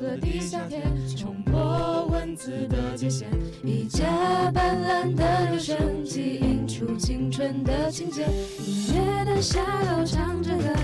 的地下铁，冲破文字的界限，一架斑斓的留声机映出青春的情节，音乐的下楼唱着歌，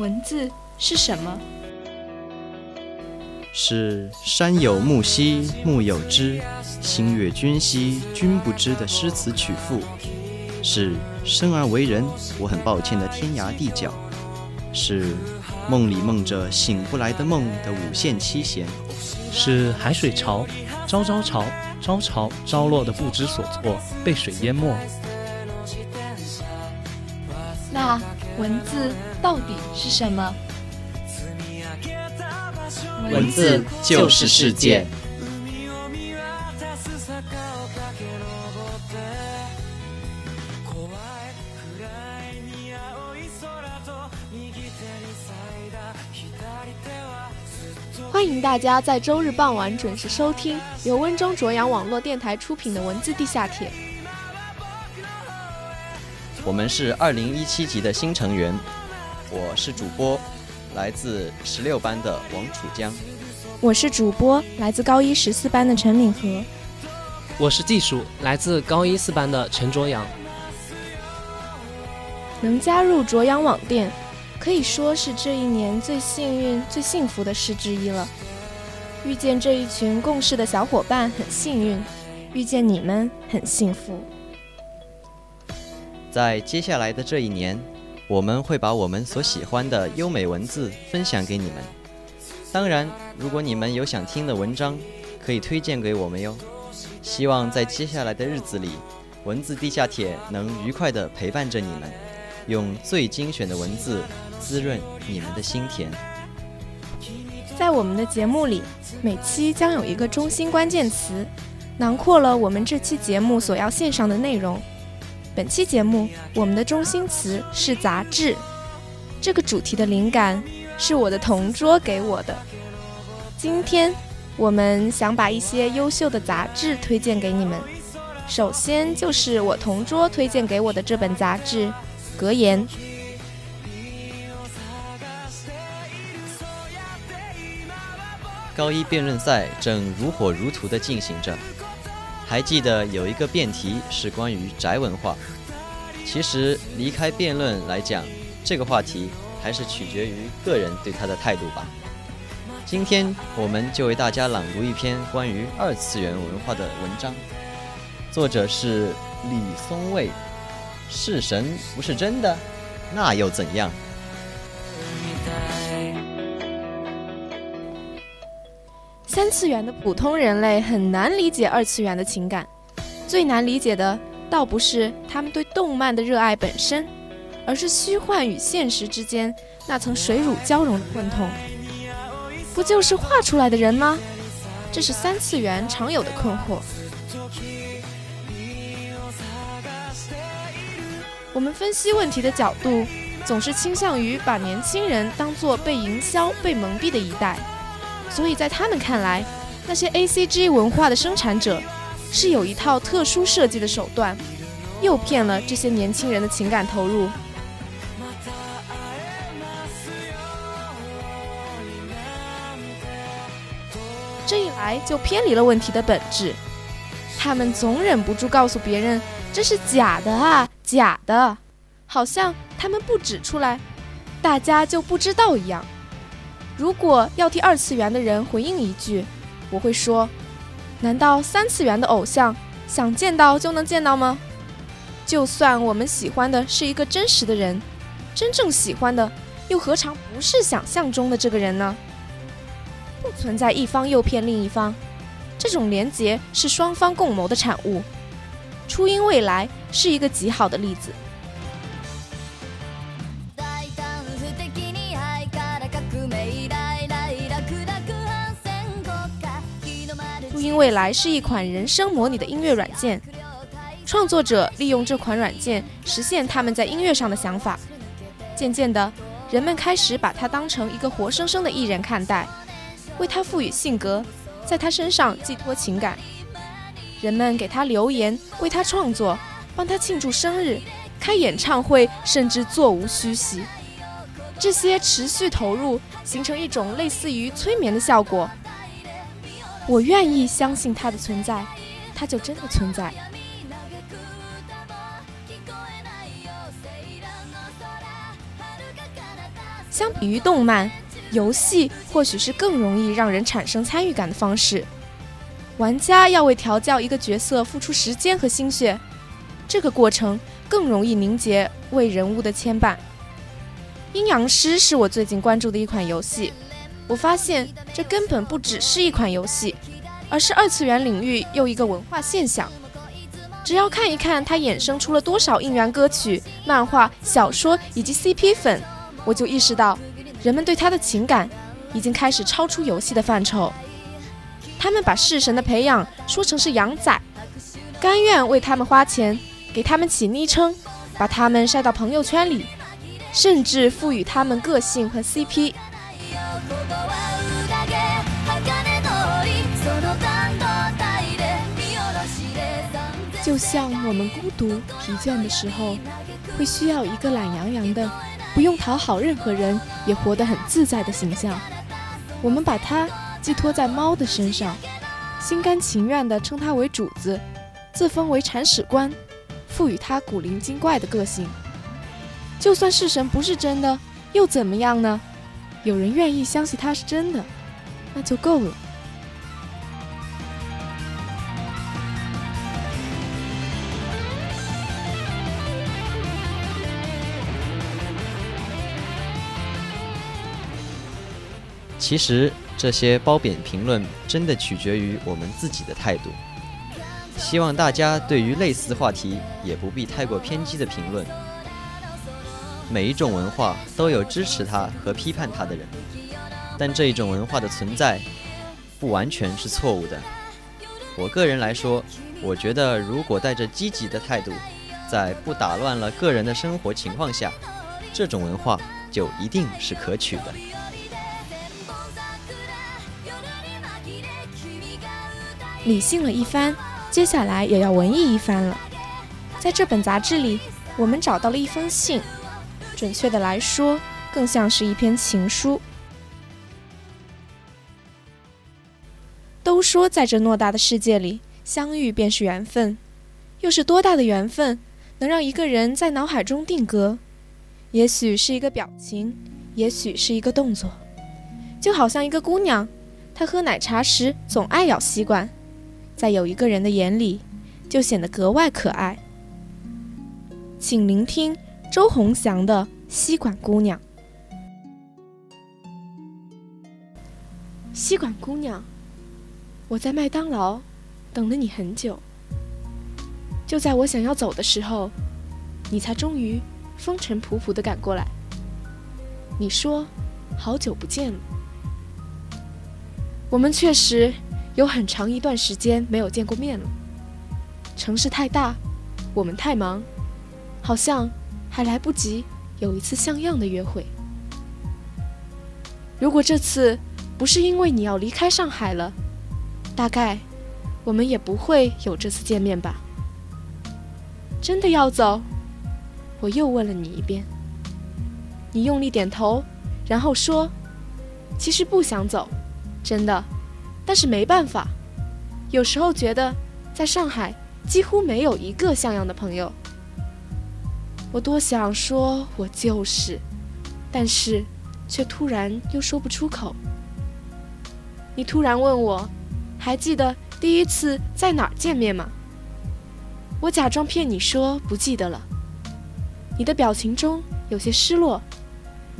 文字是什么？是山有木兮木有枝，心悦君兮君不知的诗词曲赋，是生而为人我很抱歉的天涯地角，是梦里梦着醒不来的梦的五线七弦，是海水潮，朝朝潮，朝潮朝落的不知所措，被水淹没。文字到底是什么？文字就是世界。欢迎大家在周日傍晚准时收听由温州卓阳网络电台出品的《文字地下铁》。我们是二零一七级的新成员，我是主播，来自十六班的王楚江。我是主播，来自高一十四班的陈敏和。我是技术，来自高一四班的陈卓阳。能加入卓阳网店，可以说是这一年最幸运、最幸福的事之一了。遇见这一群共事的小伙伴很幸运，遇见你们很幸福。在接下来的这一年，我们会把我们所喜欢的优美文字分享给你们。当然，如果你们有想听的文章，可以推荐给我们哟。希望在接下来的日子里，文字地下铁能愉快地陪伴着你们，用最精选的文字滋润你们的心田。在我们的节目里，每期将有一个中心关键词，囊括了我们这期节目所要献上的内容。本期节目，我们的中心词是杂志。这个主题的灵感是我的同桌给我的。今天，我们想把一些优秀的杂志推荐给你们。首先就是我同桌推荐给我的这本杂志《格言》。高一辩论赛正如火如荼地进行着。还记得有一个辩题是关于宅文化。其实离开辩论来讲，这个话题还是取决于个人对它的态度吧。今天我们就为大家朗读一篇关于二次元文化的文章，作者是李松蔚。是神不是真的，那又怎样？三次元的普通人类很难理解二次元的情感，最难理解的倒不是他们对动漫的热爱本身，而是虚幻与现实之间那层水乳交融的混同。不就是画出来的人吗？这是三次元常有的困惑。我们分析问题的角度，总是倾向于把年轻人当作被营销、被蒙蔽的一代，所以在他们看来，那些 A C G 文化的生产者是有一套特殊设计的手段，诱骗了这些年轻人的情感投入。这一来就偏离了问题的本质，他们总忍不住告诉别人这是假的啊，假的，好像他们不指出来，大家就不知道一样。如果要替二次元的人回应一句，我会说：难道三次元的偶像想见到就能见到吗？就算我们喜欢的是一个真实的人，真正喜欢的又何尝不是想象中的这个人呢？不存在一方诱骗另一方，这种连结是双方共谋的产物。初音未来是一个极好的例子。未来是一款人声模拟的音乐软件，创作者利用这款软件实现他们在音乐上的想法。渐渐的，人们开始把它当成一个活生生的艺人看待。为他赋予性格，在他身上寄托情感。人们给他留言，为他创作，帮他庆祝生日，开演唱会，甚至座无虚席。这些持续投入，形成一种类似于催眠的效果。我愿意相信它的存在，它就真的存在。相比于动漫。游戏或许是更容易让人产生参与感的方式。玩家要为调教一个角色付出时间和心血，这个过程更容易凝结为人物的牵绊。阴阳师是我最近关注的一款游戏，我发现这根本不只是一款游戏，而是二次元领域又一个文化现象。只要看一看它衍生出了多少应援歌曲、漫画、小说以及 CP 粉，我就意识到。人们对他的情感已经开始超出游戏的范畴，他们把式神的培养说成是养仔，甘愿为他们花钱，给他们起昵称，把他们晒到朋友圈里，甚至赋予他们个性和 CP。就像我们孤独疲倦的时候，会需要一个懒洋洋的。不用讨好任何人，也活得很自在的形象，我们把它寄托在猫的身上，心甘情愿地称它为主子，自封为铲屎官，赋予它古灵精怪的个性。就算是神不是真的，又怎么样呢？有人愿意相信它是真的，那就够了。其实这些褒贬评论真的取决于我们自己的态度。希望大家对于类似话题也不必太过偏激的评论。每一种文化都有支持它和批判它的人，但这一种文化的存在不完全是错误的。我个人来说，我觉得如果带着积极的态度，在不打乱了个人的生活情况下，这种文化就一定是可取的。理性了一番，接下来也要文艺一番了。在这本杂志里，我们找到了一封信，准确的来说，更像是一篇情书。都说在这偌大的世界里，相遇便是缘分，又是多大的缘分，能让一个人在脑海中定格？也许是一个表情，也许是一个动作，就好像一个姑娘，她喝奶茶时总爱咬吸管。在有一个人的眼里，就显得格外可爱。请聆听周鸿祥的《吸管姑娘》。吸管姑娘，我在麦当劳等了你很久。就在我想要走的时候，你才终于风尘仆仆的赶过来。你说：“好久不见了。”我们确实。有很长一段时间没有见过面了。城市太大，我们太忙，好像还来不及有一次像样的约会。如果这次不是因为你要离开上海了，大概我们也不会有这次见面吧。真的要走？我又问了你一遍。你用力点头，然后说：“其实不想走，真的，但是没办法。有时候觉得在上海几乎没有一个像样的朋友。我多想说我就是，但是却突然又说不出口。你突然问我，还记得第一次在哪儿见面吗？我假装骗你说不记得了。你的表情中有些失落。”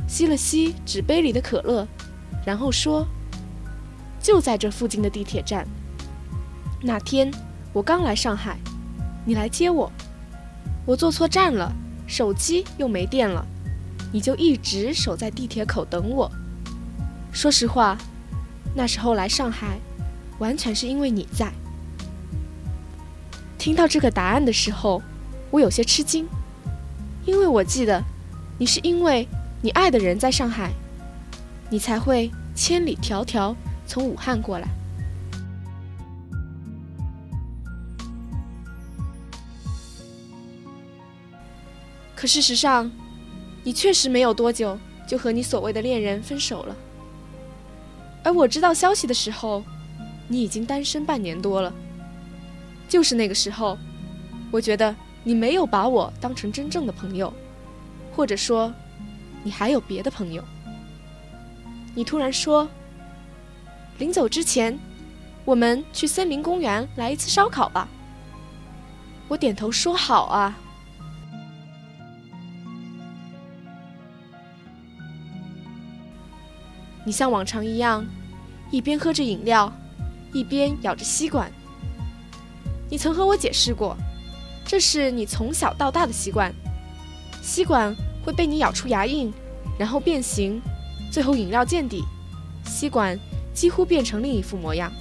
吸了吸纸杯里的可乐，然后说：“就在这附近的地铁站。那天我刚来上海，你来接我，我坐错站了，手机又没电了，你就一直守在地铁口等我。说实话，那时候来上海，完全是因为你在。”听到这个答案的时候，我有些吃惊，因为我记得，你是因为。你爱的人在上海，你才会千里迢迢从武汉过来。可事实上，你确实没有多久就和你所谓的恋人分手了。而我知道消息的时候，你已经单身半年多了。就是那个时候，我觉得你没有把我当成真正的朋友，或者说。你还有别的朋友？你突然说，临走之前，我们去森林公园来一次烧烤吧。我点头说好啊。你像往常一样，一边喝着饮料，一边咬着吸管。你曾和我解释过，这是你从小到大的习惯，吸管。会被你咬出牙印，然后变形，最后饮料见底，吸管几乎变成另一副模样。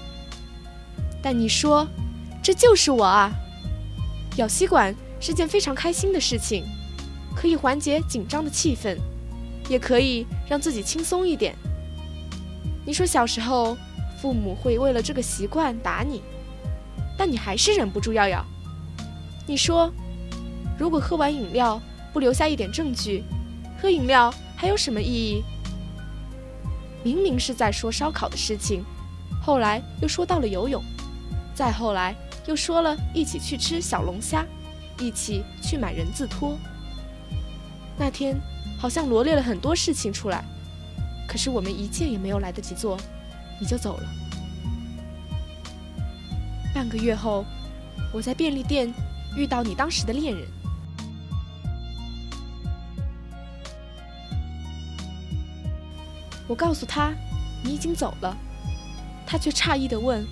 但你说，这就是我啊！咬吸管是件非常开心的事情，可以缓解紧张的气氛，也可以让自己轻松一点。你说小时候父母会为了这个习惯打你，但你还是忍不住要咬。你说，如果喝完饮料。不留下一点证据，喝饮料还有什么意义？明明是在说烧烤的事情，后来又说到了游泳，再后来又说了一起去吃小龙虾，一起去买人字拖。那天好像罗列了很多事情出来，可是我们一件也没有来得及做，你就走了。半个月后，我在便利店遇到你当时的恋人。我告诉他，你已经走了，他却诧异的问：“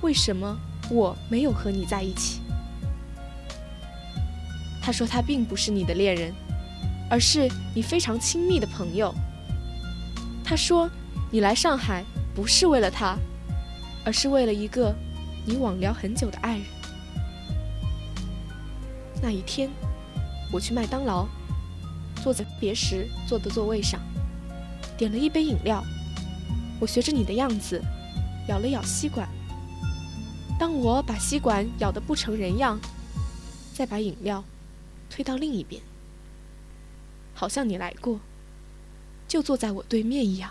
为什么我没有和你在一起？”他说他并不是你的恋人，而是你非常亲密的朋友。他说你来上海不是为了他，而是为了一个你网聊很久的爱人。那一天，我去麦当劳，坐在别时坐的座位上。点了一杯饮料，我学着你的样子，咬了咬吸管。当我把吸管咬得不成人样，再把饮料推到另一边，好像你来过，就坐在我对面一样。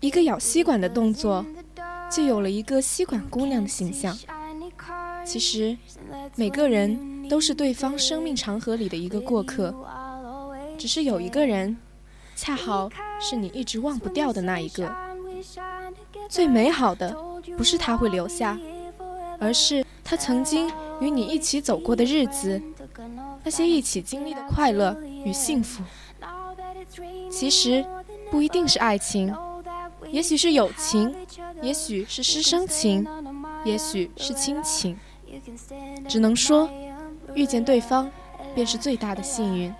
一个咬吸管的动作，就有了一个吸管姑娘的形象。其实，每个人都是对方生命长河里的一个过客，只是有一个人，恰好是你一直忘不掉的那一个。最美好的，不是他会留下，而是他曾经与你一起走过的日子，那些一起经历的快乐与幸福。其实，不一定是爱情。也许是友情，也许是师生情，也许是亲情，只能说遇见对方便是最大的幸运。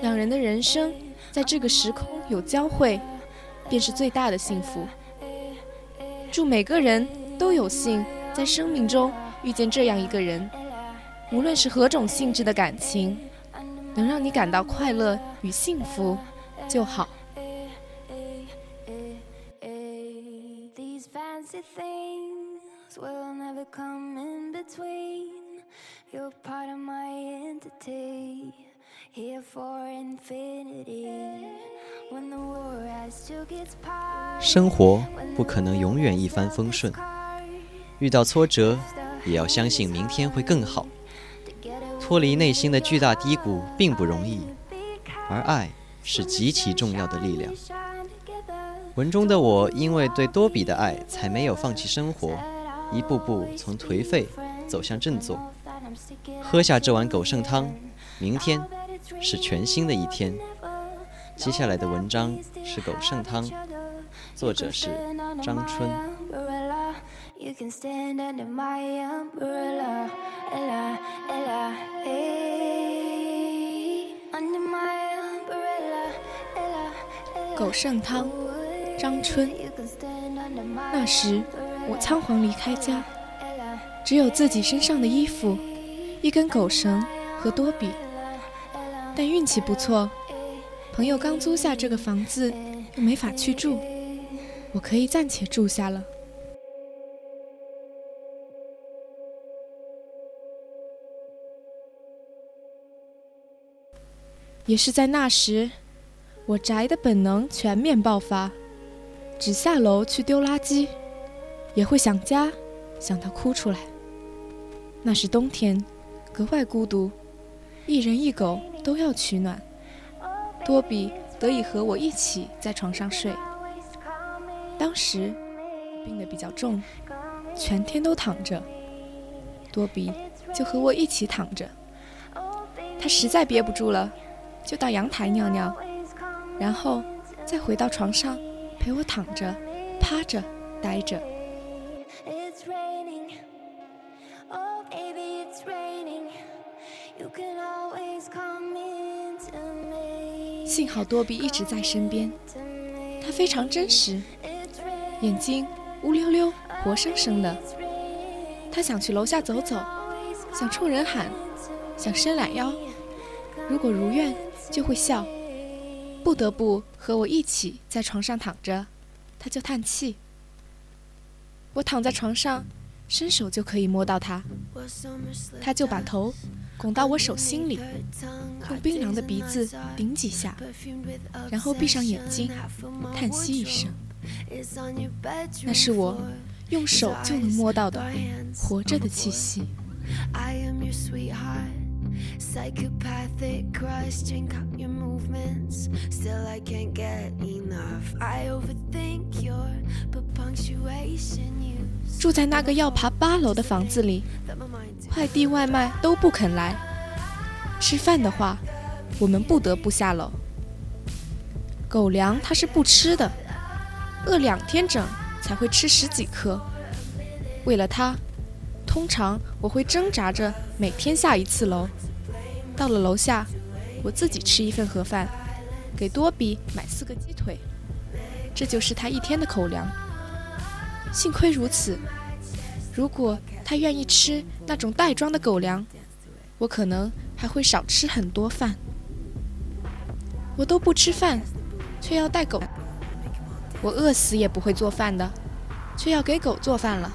两人的人生在这个时空有交汇，便是最大的幸福。祝每个人都有幸在生命中遇见这样一个人，无论是何种性质的感情，能让你感到快乐与幸福就好。生活不可能永远一帆风顺，遇到挫折也要相信明天会更好。脱离内心的巨大低谷并不容易，而爱是极其重要的力量。文中的我因为对多比的爱，才没有放弃生活，一步步从颓废走向振作。喝下这碗狗剩汤，明天是全新的一天。接下来的文章是《狗剩汤》，作者是张春。狗剩汤，张春。那时我仓皇离开家，只有自己身上的衣服、一根狗绳和多比。但运气不错。朋友刚租下这个房子，又没法去住，我可以暂且住下了。也是在那时，我宅的本能全面爆发，只下楼去丢垃圾，也会想家，想到哭出来。那是冬天，格外孤独，一人一狗都要取暖。多比得以和我一起在床上睡。当时病得比较重，全天都躺着。多比就和我一起躺着。他实在憋不住了，就到阳台尿尿，然后再回到床上陪我躺着、趴着、待着。幸好多比一直在身边，他非常真实，眼睛乌溜溜、活生生的。他想去楼下走走，想冲人喊，想伸懒腰，如果如愿就会笑。不得不和我一起在床上躺着，他就叹气。我躺在床上，伸手就可以摸到他，他就把头。拱到我手心里，用冰凉的鼻子顶几下，然后闭上眼睛，叹息一声。那是我用手就能摸到的活着的气息。住在那个要爬八楼的房子里。快递外卖都不肯来，吃饭的话，我们不得不下楼。狗粮它是不吃的，饿两天整才会吃十几颗。为了它，通常我会挣扎着每天下一次楼。到了楼下，我自己吃一份盒饭，给多比买四个鸡腿，这就是他一天的口粮。幸亏如此。如果他愿意吃那种袋装的狗粮，我可能还会少吃很多饭。我都不吃饭，却要带狗。我饿死也不会做饭的，却要给狗做饭了。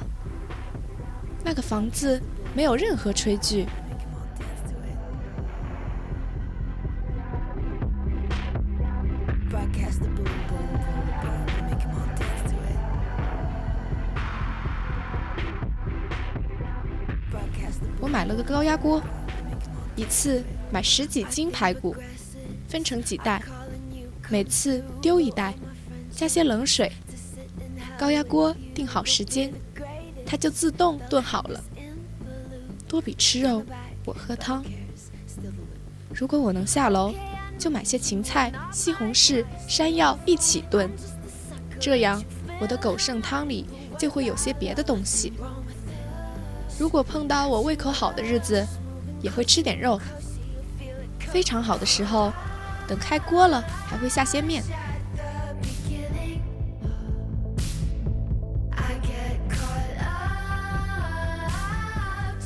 那个房子没有任何炊具。高压锅，一次买十几斤排骨，分成几袋，每次丢一袋，加些冷水。高压锅定好时间，它就自动炖好了。多比吃肉，我喝汤。如果我能下楼，就买些芹菜、西红柿、山药一起炖，这样我的狗剩汤里就会有些别的东西。如果碰到我胃口好的日子，也会吃点肉。非常好的时候，等开锅了还会下些面。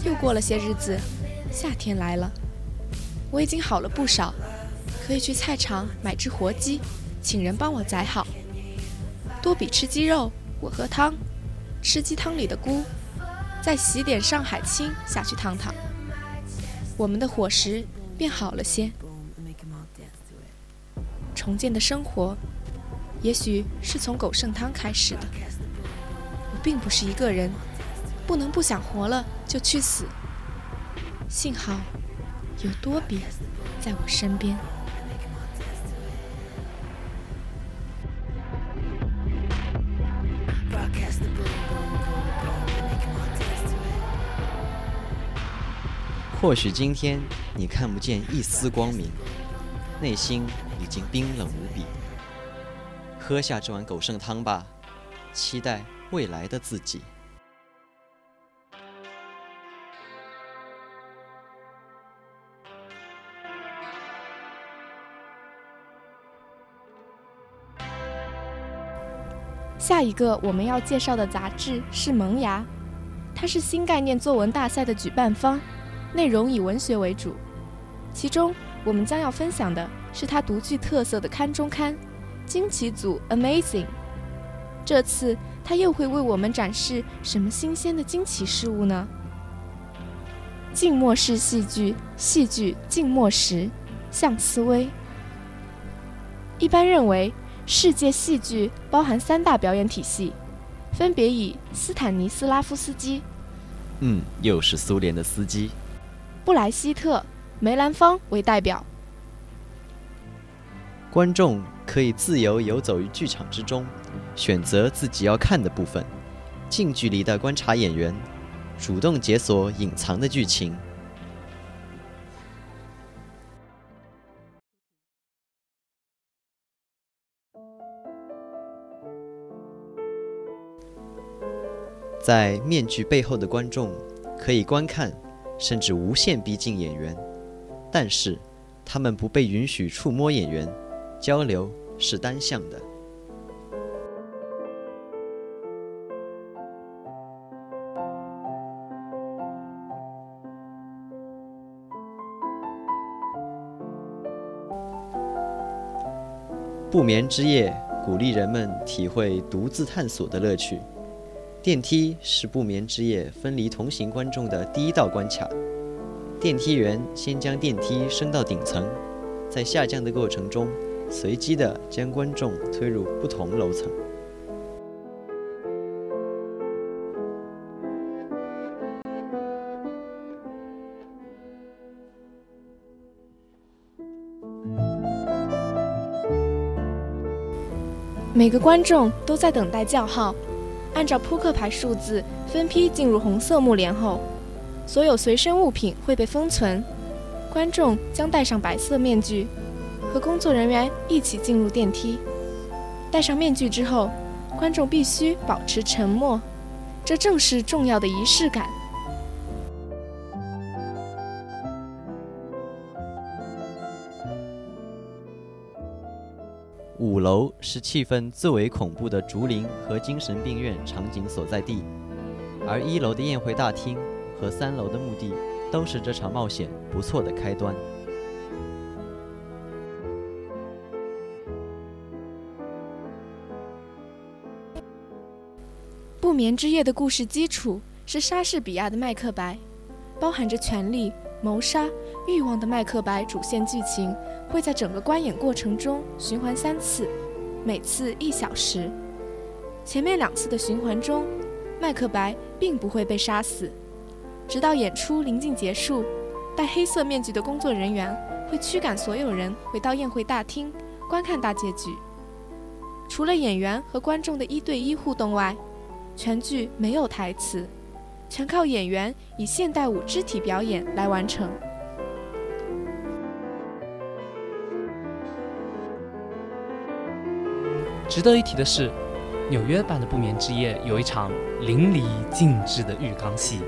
又过了些日子，夏天来了，我已经好了不少，可以去菜场买只活鸡，请人帮我宰好。多比吃鸡肉，我喝汤，吃鸡汤里的菇。再洗点上海青下去烫烫，我们的伙食变好了些。重建的生活，也许是从狗剩汤开始的。我并不是一个人，不能不想活了就去死。幸好有多比在我身边。或许今天你看不见一丝光明，内心已经冰冷无比。喝下这碗狗剩汤吧，期待未来的自己。下一个我们要介绍的杂志是《萌芽》，它是新概念作文大赛的举办方。内容以文学为主，其中我们将要分享的是它独具特色的刊中刊——惊奇组 Amazing。这次它又会为我们展示什么新鲜的惊奇事物呢？静默式戏剧，戏剧静默时，向思维。一般认为，世界戏剧包含三大表演体系，分别以斯坦尼斯拉夫斯基，嗯，又是苏联的司机。布莱希特、梅兰芳为代表，观众可以自由游走于剧场之中，选择自己要看的部分，近距离的观察演员，主动解锁隐藏的剧情。在面具背后的观众可以观看。甚至无限逼近演员，但是他们不被允许触摸演员，交流是单向的。不眠之夜鼓励人们体会独自探索的乐趣。电梯是不眠之夜分离同行观众的第一道关卡。电梯员先将电梯升到顶层，在下降的过程中，随机的将观众推入不同楼层。每个观众都在等待叫号。按照扑克牌数字分批进入红色幕帘后，所有随身物品会被封存。观众将戴上白色面具，和工作人员一起进入电梯。戴上面具之后，观众必须保持沉默，这正是重要的仪式感。五楼是气氛最为恐怖的竹林和精神病院场景所在地，而一楼的宴会大厅和三楼的墓地都是这场冒险不错的开端。不眠之夜的故事基础是莎士比亚的《麦克白》，包含着权力、谋杀、欲望的《麦克白》主线剧情。会在整个观演过程中循环三次，每次一小时。前面两次的循环中，麦克白并不会被杀死，直到演出临近结束，戴黑色面具的工作人员会驱赶所有人回到宴会大厅观看大结局。除了演员和观众的一对一互动外，全剧没有台词，全靠演员以现代舞肢体表演来完成。值得一提的是，纽约版的不眠之夜有一场淋漓尽致的浴缸戏，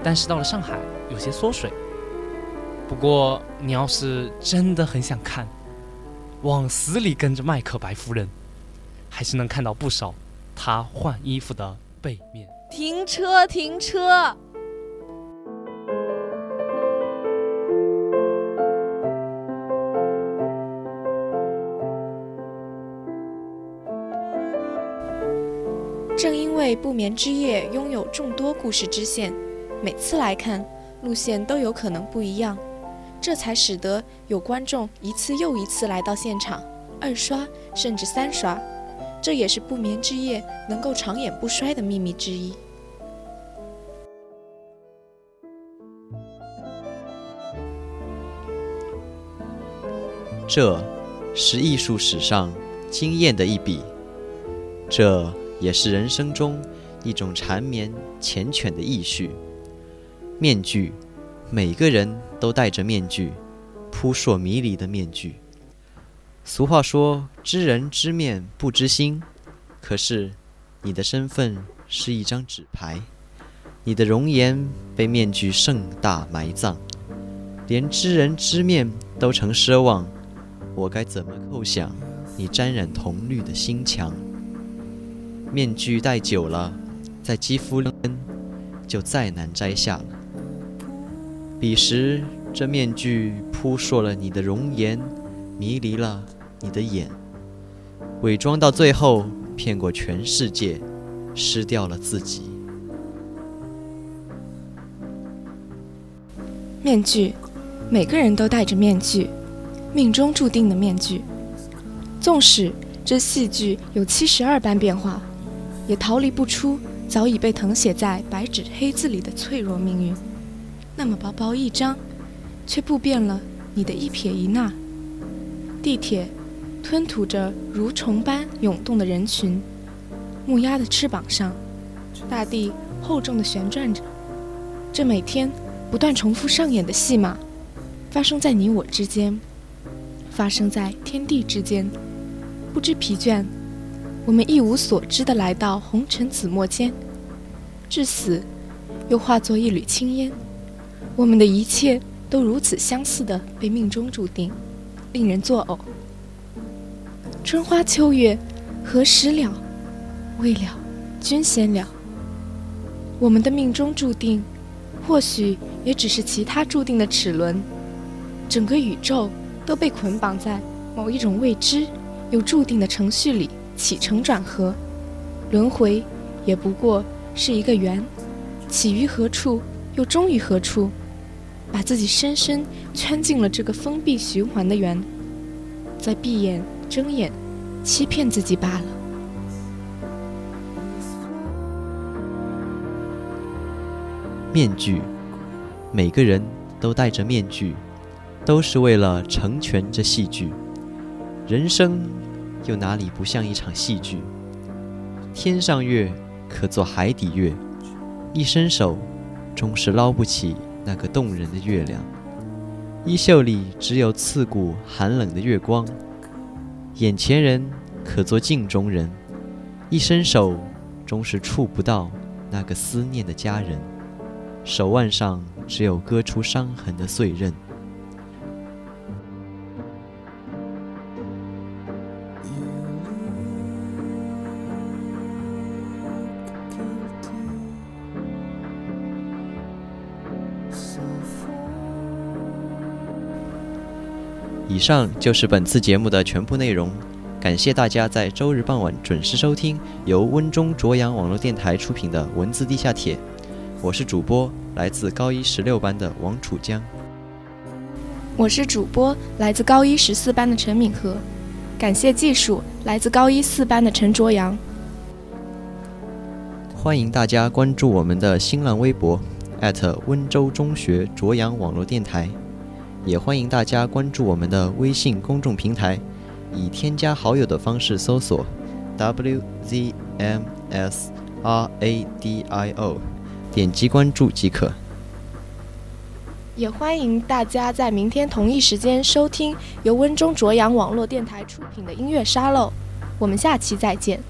但是到了上海有些缩水。不过你要是真的很想看，往死里跟着麦克白夫人，还是能看到不少她换衣服的背面。停车，停车！不眠之夜拥有众多故事支线，每次来看路线都有可能不一样，这才使得有观众一次又一次来到现场，二刷甚至三刷，这也是不眠之夜能够长演不衰的秘密之一。这是艺术史上惊艳的一笔，这也是人生中一种缠绵缱绻的意绪。面具，每个人都戴着面具，扑朔迷离的面具。俗话说：“知人知面不知心。”可是，你的身份是一张纸牌，你的容颜被面具盛大埋葬，连知人知面都成奢望。我该怎么构想你沾染铜绿的心墙？面具戴久了，在肌肤里就再难摘下了。彼时，这面具扑朔了你的容颜，迷离了你的眼，伪装到最后，骗过全世界，失掉了自己。面具，每个人都戴着面具。命中注定的面具，纵使这戏剧有七十二般变化，也逃离不出早已被誊写在白纸黑字里的脆弱命运。那么薄薄一张，却布遍了你的一撇一捺。地铁吞吐着蠕虫般涌动的人群，木鸭的翅膀上，大地厚重的旋转着。这每天不断重复上演的戏码，发生在你我之间。发生在天地之间，不知疲倦，我们一无所知地来到红尘紫陌间，至死，又化作一缕青烟。我们的一切都如此相似的被命中注定，令人作呕。春花秋月，何时了？未了，君先了。我们的命中注定，或许也只是其他注定的齿轮。整个宇宙。都被捆绑在某一种未知又注定的程序里起承转合，轮回也不过是一个圆，起于何处又终于何处，把自己深深圈进了这个封闭循环的圆，在闭眼睁眼，欺骗自己罢了。面具，每个人都戴着面具。都是为了成全这戏剧，人生又哪里不像一场戏剧？天上月可做海底月，一伸手终是捞不起那个动人的月亮。衣袖里只有刺骨寒冷的月光，眼前人可做镜中人，一伸手终是触不到那个思念的家人。手腕上只有割出伤痕的碎刃。以上就是本次节目的全部内容，感谢大家在周日傍晚准时收听由温中卓阳网络电台出品的文字地下铁。我是主播来自高一十六班的王楚江。我是主播来自高一十四班的陈敏和。感谢技术来自高一四班的陈卓阳。欢迎大家关注我们的新浪微博温州中学卓阳网络电台。也欢迎大家关注我们的微信公众平台，以添加好友的方式搜索 WZMS Radio，点击关注即可。也欢迎大家在明天同一时间收听由温中卓阳网络电台出品的音乐沙漏。我们下期再见。